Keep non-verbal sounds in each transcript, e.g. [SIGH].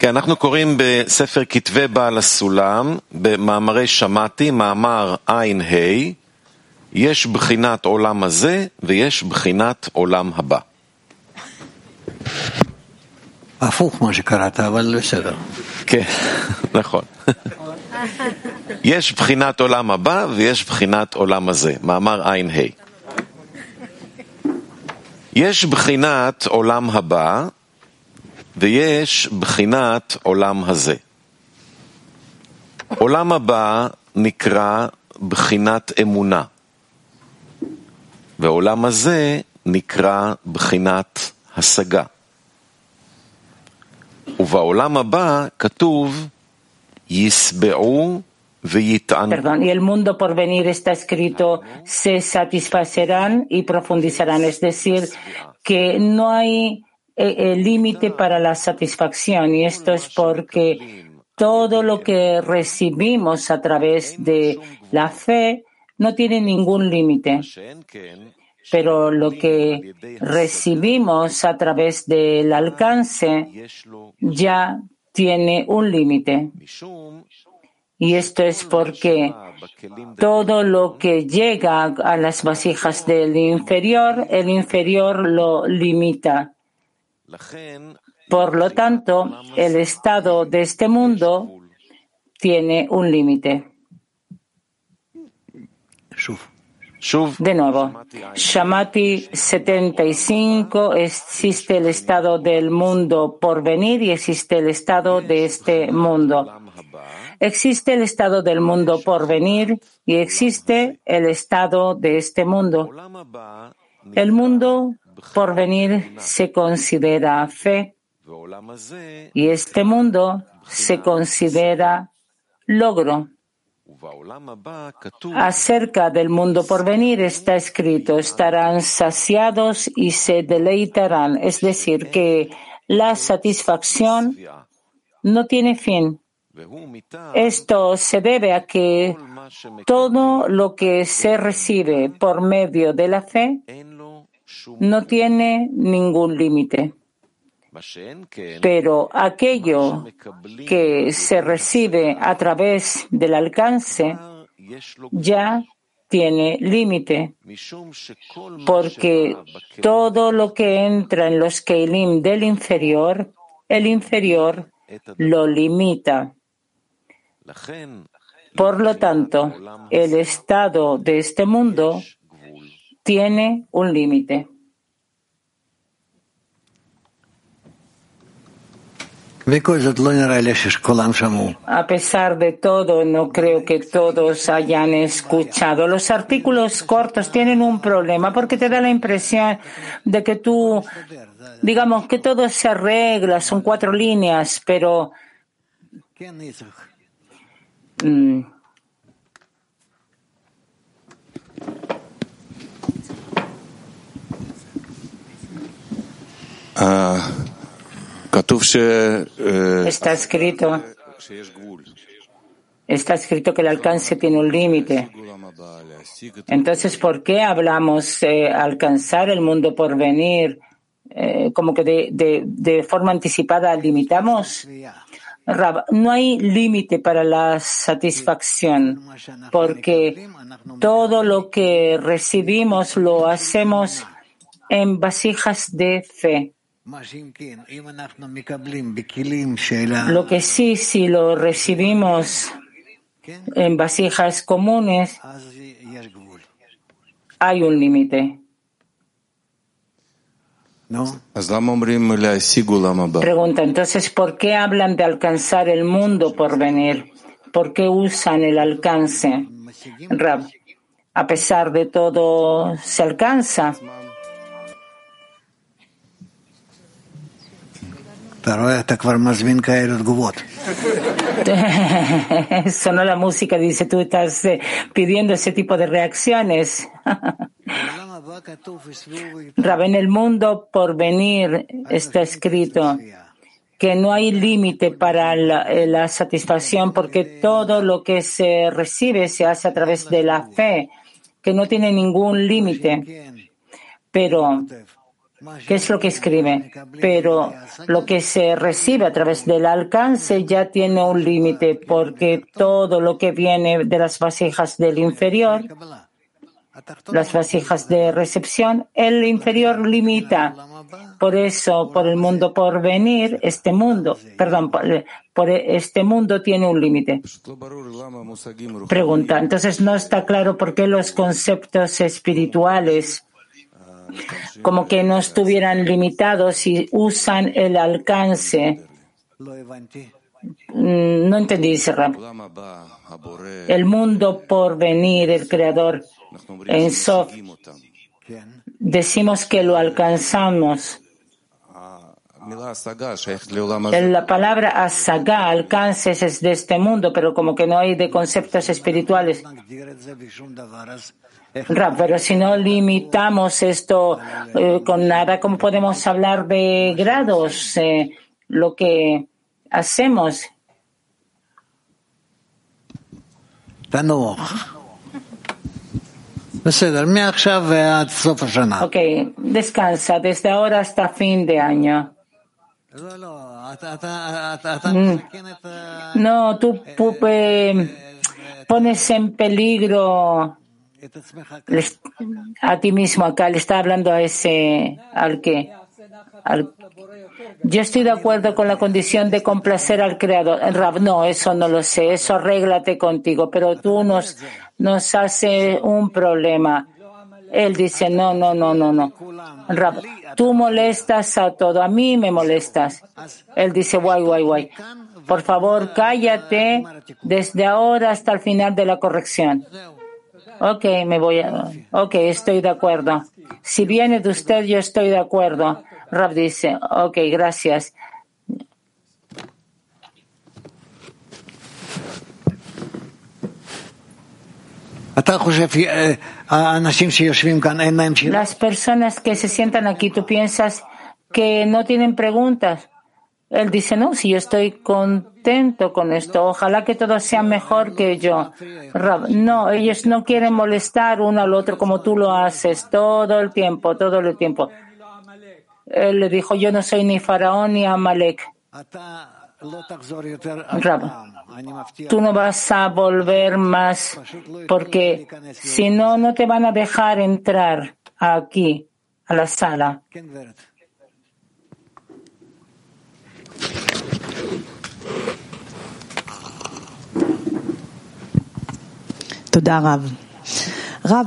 כן, אנחנו קוראים בספר כתבי בעל הסולם, במאמרי שמעתי, מאמר ע"ה, יש בחינת עולם הזה ויש בחינת עולם הבא. הפוך מה שקראת, אבל בסדר. כן, [LAUGHS] נכון. יש בחינת עולם הבא ויש בחינת עולם הזה, מאמר ע"ה. יש בחינת עולם הבא ויש בחינת עולם הזה. עולם הבא נקרא בחינת אמונה, ועולם הזה נקרא בחינת השגה. ובעולם הבא כתוב ויטענו. Perdón, y el mundo por venir está escrito, se satisfacerán y profundizarán. Es decir, que no hay eh, eh, límite para la satisfacción y esto es porque todo lo que recibimos a través de la fe no tiene ningún límite. Pero lo que recibimos a través del alcance ya tiene un límite. Y esto es porque todo lo que llega a las vasijas del inferior, el inferior lo limita. Por lo tanto, el estado de este mundo tiene un límite. De nuevo, Shamati 75, existe el estado del mundo por venir y existe el estado de este mundo. Existe el estado del mundo por venir y existe el estado de este mundo. El mundo por venir se considera fe y este mundo se considera logro. Acerca del mundo por venir está escrito, estarán saciados y se deleitarán, es decir, que la satisfacción no tiene fin. Esto se debe a que todo lo que se recibe por medio de la fe no tiene ningún límite. Pero aquello que se recibe a través del alcance ya tiene límite, porque todo lo que entra en los Keilim del inferior, el inferior lo limita. Por lo tanto, el estado de este mundo tiene un límite. A pesar de todo, no creo que todos hayan escuchado. Los artículos cortos tienen un problema porque te da la impresión de que tú, digamos, que todo se arregla, son cuatro líneas, pero mm, Está escrito, está escrito que el alcance tiene un límite. Entonces, ¿por qué hablamos de alcanzar el mundo por venir? Eh, como que de, de, forma anticipada limitamos. No hay límite para la satisfacción, porque todo lo que recibimos lo hacemos en vasijas de fe. Lo que sí, si lo recibimos en vasijas comunes, hay un límite. Pregunta, entonces, ¿por qué hablan de alcanzar el mundo por venir? ¿Por qué usan el alcance? Rab, a pesar de todo, se alcanza. [LAUGHS] Sonó la música, dice, tú estás eh, pidiendo ese tipo de reacciones. [LAUGHS] Rab, en el mundo por venir está escrito que no hay límite para la, eh, la, satisfacción porque todo lo que se recibe se hace a través de la fe, que no tiene ningún límite. Pero ¿Qué es lo que escribe? Pero lo que se recibe a través del alcance ya tiene un límite, porque todo lo que viene de las vasijas del inferior, las vasijas de recepción, el inferior limita. Por eso, por el mundo por venir, este mundo, perdón, por, este mundo tiene un límite. Pregunta, entonces no está claro por qué los conceptos espirituales como que no estuvieran limitados y usan el alcance. Mm, No entendí ese rap. El mundo por venir, el creador en Sof, decimos que lo alcanzamos. La palabra asaga, alcances, es de este mundo, pero como que no hay de conceptos espirituales pero si no limitamos esto eh, con nada, ¿cómo podemos hablar de grados? Eh, lo que hacemos. Ok, descansa desde ahora hasta fin de año. Mm. No, tú pupe, pones en peligro les- a ti mismo acá, le está hablando a ese, al que, al- yo estoy de acuerdo con la condición de complacer al creador. Rab, no, eso no lo sé, eso arréglate contigo, pero tú nos, nos hace un problema. Él dice, no, no, no, no, no. Rab, tú molestas a todo, a mí me molestas. Él dice, guay, guay, guay. Por favor, cállate desde ahora hasta el final de la corrección. Ok, me voy a, ok, estoy de acuerdo. Si viene de usted, yo estoy de acuerdo. Rab dice, ok, gracias. Las personas que se sientan aquí, tú piensas que no tienen preguntas. Él dice, no, si yo estoy contento con esto, ojalá que todo sea mejor que yo. no, ellos no quieren molestar uno al otro como tú lo haces todo el tiempo, todo el tiempo. Él le dijo, yo no soy ni faraón ni amalek. Rab, tú no vas a volver más porque si no, no te van a dejar entrar aquí, a la sala.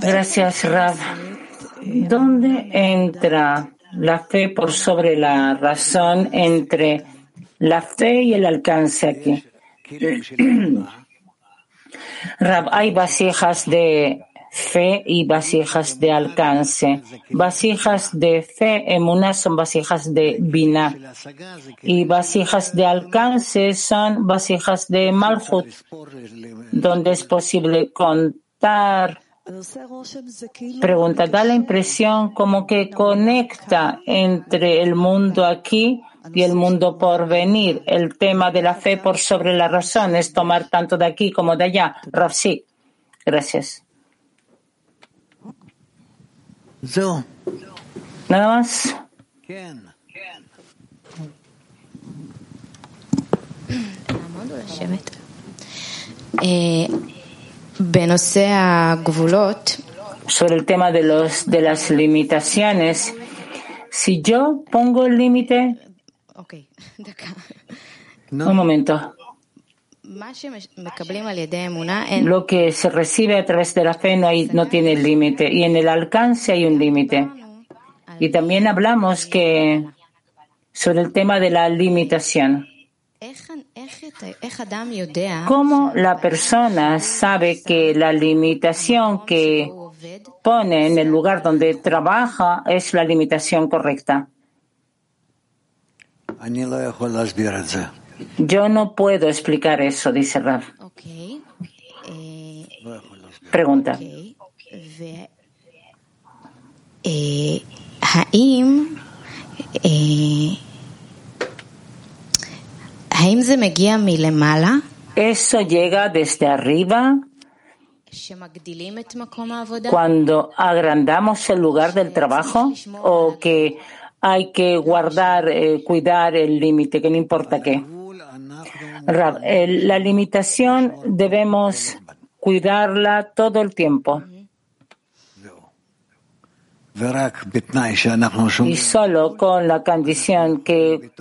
Gracias, Rab. ¿Dónde entra la fe por sobre la razón entre la fe y el alcance aquí? [CLEARS THROAT] Rab, hay vasijas de fe y vasijas de alcance. Vasijas de fe, emuná son vasijas de biná. Y vasijas de alcance son vasijas de malhut, donde es posible contar. Pregunta, da la impresión como que conecta entre el mundo aquí y el mundo por venir. El tema de la fe por sobre la razón es tomar tanto de aquí como de allá. Rafsi, gracias. Nada más. Eh, sobre el tema de, los, de las limitaciones, si yo pongo el límite. Okay. Un momento. Lo que se recibe a través de la fe no, tiene límite y en el alcance hay un límite. Y también hablamos que sobre el tema de la limitación. ¿Cómo la persona sabe que la limitación que pone en el lugar donde trabaja es la limitación correcta? Yo no puedo explicar eso, dice Rav. Okay. Pregunta. Se me guía mi. Eso llega desde arriba cuando agrandamos el lugar del trabajo o que hay que guardar, eh, cuidar el límite, que no importa qué. Eh, la limitación debemos cuidarla todo el tiempo. Y solo con la condición que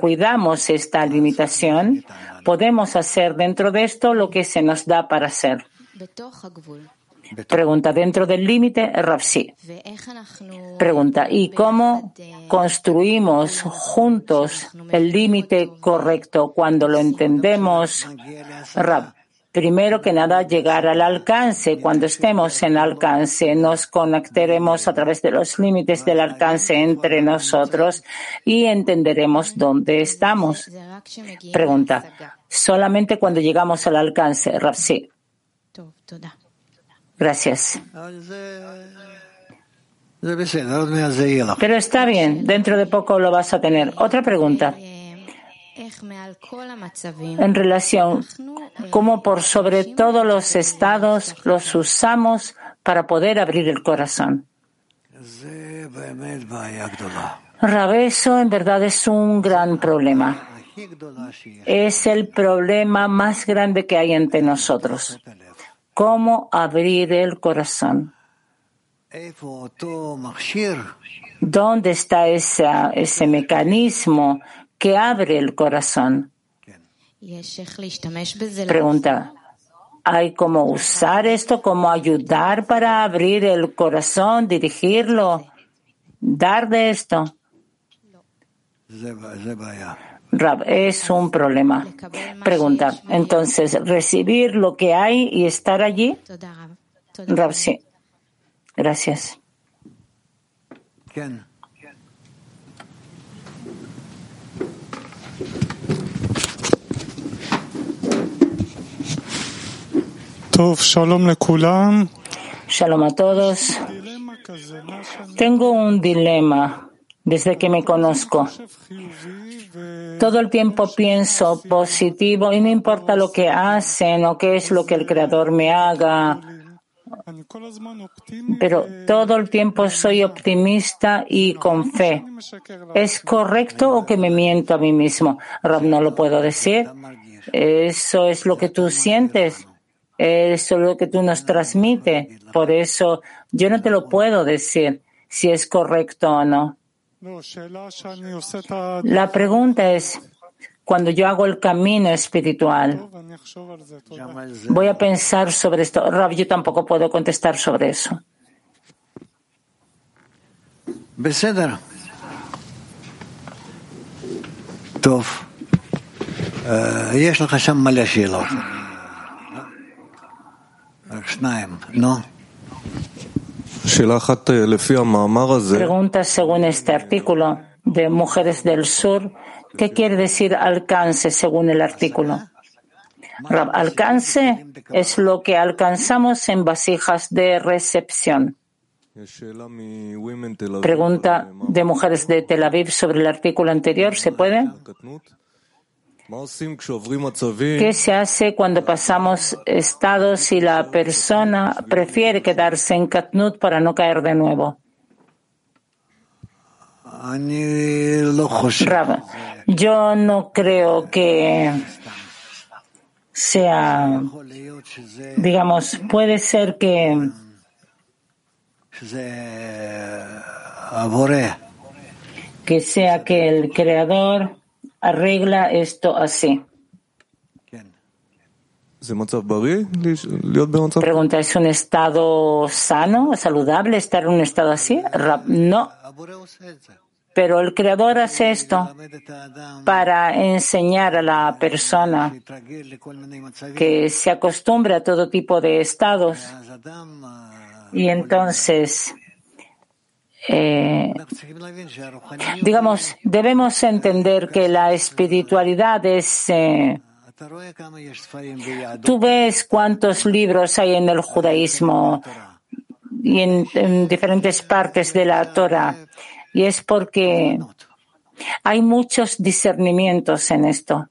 cuidamos esta limitación, podemos hacer dentro de esto lo que se nos da para hacer. Pregunta, dentro del límite, Rafsi. Pregunta, ¿y cómo construimos juntos el límite correcto cuando lo entendemos, Rab? Primero que nada, llegar al alcance. Cuando estemos en alcance, nos conectaremos a través de los límites del alcance entre nosotros y entenderemos dónde estamos. Pregunta, solamente cuando llegamos al alcance, Rafsi. Gracias. Pero está bien, dentro de poco lo vas a tener. Otra pregunta. En relación, ¿cómo por sobre todos los estados los usamos para poder abrir el corazón? Rabeso en verdad es un gran problema. Es el problema más grande que hay entre nosotros cómo abrir el corazón. ¿Dónde está esa, ese mecanismo que abre el corazón? Pregunta. ¿Hay cómo usar esto, cómo ayudar para abrir el corazón, dirigirlo, dar de esto? Rab, es un problema. Pregunta, entonces, ¿recibir lo que hay y estar allí? Rab, sí. Gracias. Ken. Shalom a todos. Tengo un dilema desde que me conozco. Todo el tiempo pienso positivo y no importa lo que hacen o qué es lo que el Creador me haga. Pero todo el tiempo soy optimista y con fe. ¿Es correcto o que me miento a mí mismo? Rob, no lo puedo decir. Eso es lo que tú sientes. Eso es lo que tú nos transmites. Por eso yo no te lo puedo decir si es correcto o no. La pregunta es, cuando yo hago el camino espiritual, voy a pensar sobre esto. Rab, yo tampoco puedo contestar sobre eso. Pregunta según este artículo de Mujeres del Sur. ¿Qué quiere decir alcance según el artículo? Alcance es lo que alcanzamos en vasijas de recepción. Pregunta de mujeres de Tel Aviv sobre el artículo anterior. ¿Se puede? ¿Qué se hace cuando pasamos estados y la persona prefiere quedarse en Katnut para no caer de nuevo? Rab, yo no creo que sea, digamos, puede ser que que sea que el creador arregla esto así. Pregunta, ¿es un estado sano, saludable estar en un estado así? No. Pero el Creador hace esto para enseñar a la persona que se acostumbre a todo tipo de estados. Y entonces eh, digamos, debemos entender que la espiritualidad es... Eh, tú ves cuántos libros hay en el judaísmo y en, en diferentes partes de la Torah. Y es porque hay muchos discernimientos en esto.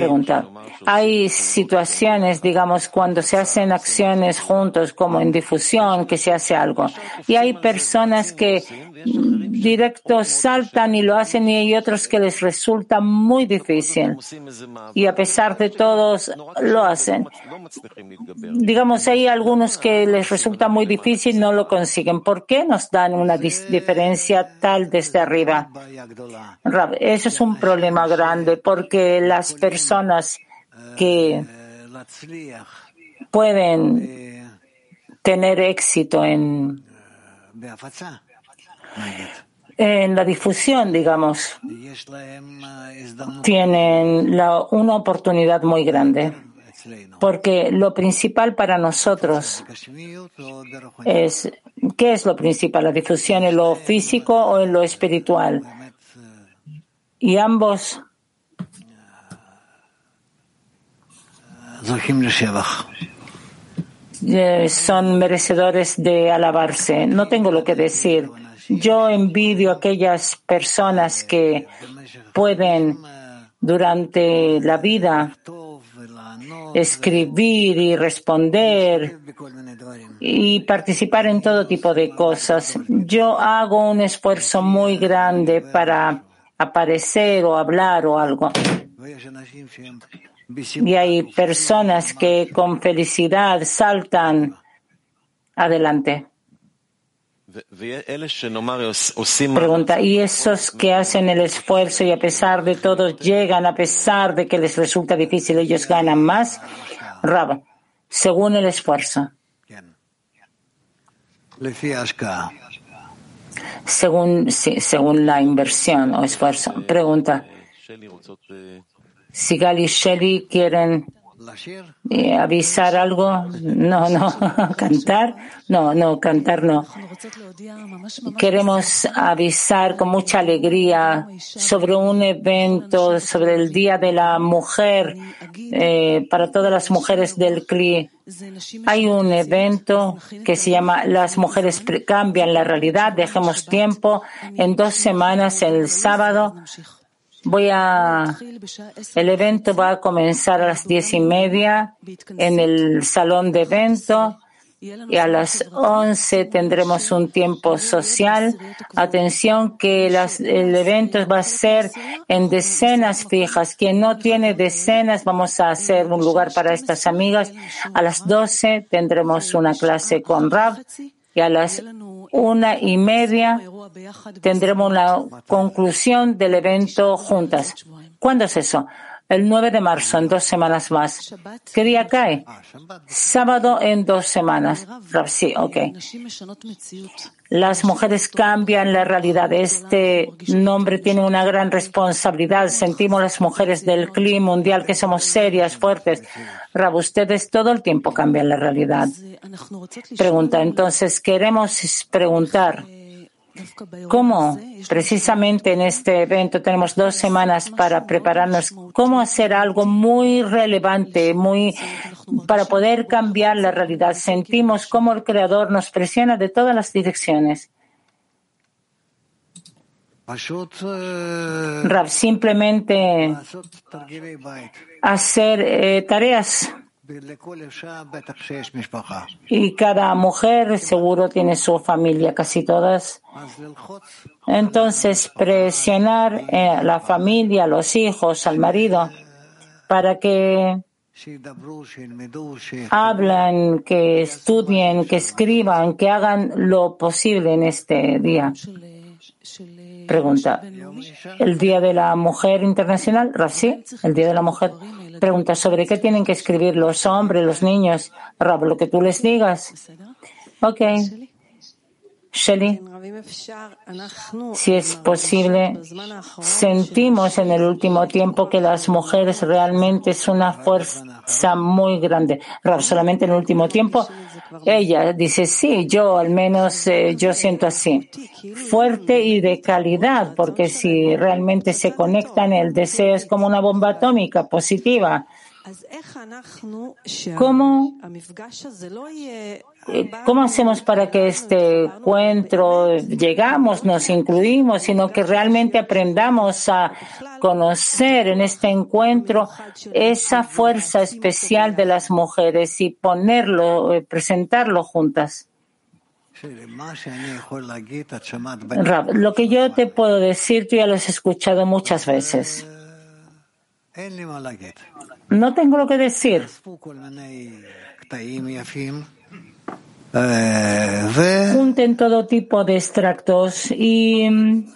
Pregunta. Hay situaciones, digamos, cuando se hacen acciones juntos, como en difusión, que se hace algo. Y hay personas que mm, directo saltan y lo hacen y hay otros que les resulta muy difícil. Y a pesar de todos, lo hacen. Digamos, hay algunos que les resulta muy difícil, no lo consiguen. ¿Por qué nos dan una diferencia tal desde arriba? Eso es un problema grande porque las personas que pueden tener éxito en, en la difusión, digamos, tienen la- una oportunidad muy grande. Porque lo principal para nosotros es, ¿qué es lo principal? ¿La difusión en lo físico o en lo espiritual? Y ambos eh, son merecedores de alabarse. No tengo lo que decir. Yo envidio a aquellas personas que pueden durante la vida escribir y responder y participar en todo tipo de cosas. Yo hago un esfuerzo muy grande para aparecer o hablar o algo. Y hay personas que con felicidad saltan adelante. Pregunta, ¿y esos que hacen el esfuerzo y a pesar de todo llegan, a pesar de que les resulta difícil, ellos ganan más? Rab, según el esfuerzo. Según, sí, según la inversión o esfuerzo. Pregunta. Sigal y Shelby quieren eh, avisar algo. No, no, [LAUGHS] cantar. No, no, cantar no. Queremos avisar con mucha alegría sobre un evento, sobre el Día de la Mujer, eh, para todas las mujeres del CLI. Hay un evento que se llama Las mujeres cambian la realidad, dejemos tiempo. En dos semanas, el sábado, voy a, el evento va a comenzar a las diez y media en el salón de evento y a las once tendremos un tiempo social. Atención que las- el evento va a ser en decenas fijas. Quien no tiene decenas, vamos a hacer un lugar para estas amigas. A las doce tendremos una clase con Rav y a las una y media tendremos la conclusión del evento juntas. ¿Cuándo es eso? El 9 de marzo, en dos semanas más. ¿Qué día cae? Sábado en dos semanas. Sí, ok. Las mujeres cambian la realidad. Este nombre tiene una gran responsabilidad. Sentimos las mujeres del clima mundial que somos serias, fuertes. Rab, ustedes todo el tiempo cambian la realidad. Pregunta, entonces queremos preguntar, ¿cómo precisamente en este evento tenemos dos semanas para prepararnos? ¿Cómo hacer algo muy relevante, muy para poder cambiar la realidad? Sentimos cómo el Creador nos presiona de todas las direcciones. Simplemente hacer eh, tareas y cada mujer seguro tiene su familia, casi todas. Entonces, presionar eh, a la familia, a los hijos, al marido, para que hablan, que estudien, que escriban, que hagan lo posible en este día. Pregunta, ¿el Día de la Mujer Internacional? Rav, sí, el Día de la Mujer. Pregunta, ¿sobre qué tienen que escribir los hombres, los niños? Rab, lo que tú les digas. Ok. Shelley, si es posible, sentimos en el último tiempo que las mujeres realmente es una fuerza muy grande. solamente en el último tiempo, ella dice, sí, yo al menos eh, yo siento así. Fuerte y de calidad, porque si realmente se conectan, el deseo es como una bomba atómica positiva. ¿Cómo ¿Cómo hacemos para que este encuentro llegamos, nos incluimos, sino que realmente aprendamos a conocer en este encuentro esa fuerza especial de las mujeres y ponerlo, eh, presentarlo juntas? Lo que yo te puedo decir, tú ya lo has escuchado muchas veces. No tengo lo que decir. Junten todo tipo de extractos y, mm,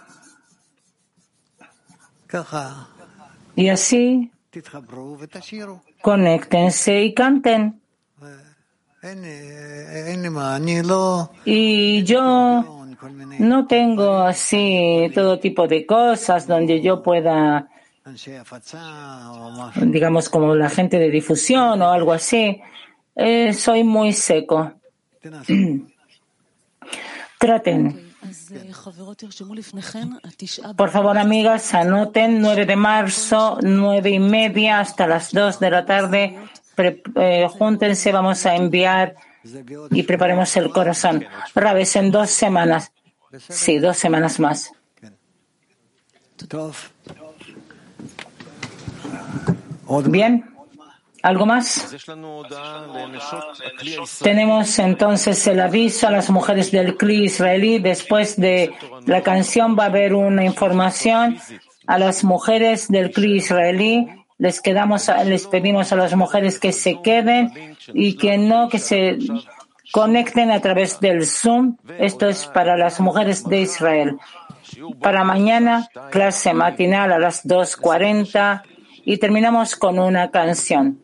y así conéctense y canten. Y yo no tengo así todo tipo de cosas donde yo pueda, digamos, como la gente de difusión o algo así. Eh, soy muy seco. Traten. Por favor, amigas, anoten 9 de marzo, 9 y media hasta las 2 de la tarde. Pre eh, júntense, vamos a enviar y preparemos el corazón. Rabes, en dos semanas. Sí, dos semanas más. Bien. ¿Algo más? Tenemos entonces el aviso a las mujeres del CLI israelí. Después de la canción va a haber una información a las mujeres del CLI israelí. Les, les pedimos a las mujeres que se queden y que no, que se conecten a través del Zoom. Esto es para las mujeres de Israel. Para mañana, clase matinal a las 2.40 y terminamos con una canción.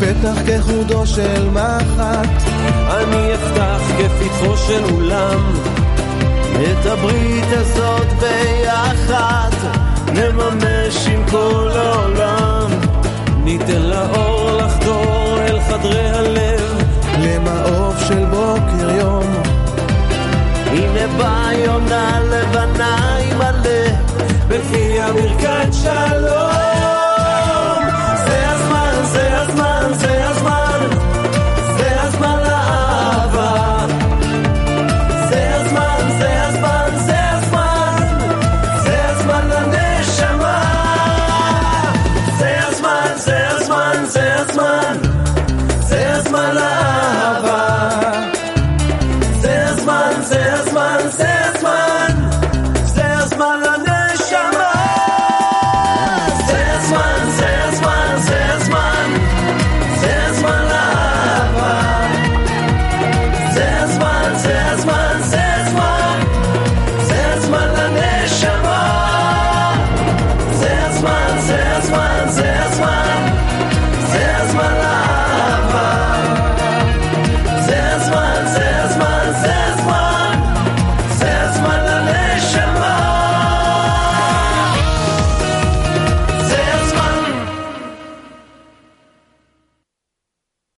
פתח כחודו של מחט. אני אפתח כפתחו של אולם. את הברית הזאת ביחד נממש עם כל העולם. ניתן לאור לחדור אל חדרי הלב. למעוף של בוקר יום. הנה באה יונה לבנה עם הלב, בפיה ברכת שלום.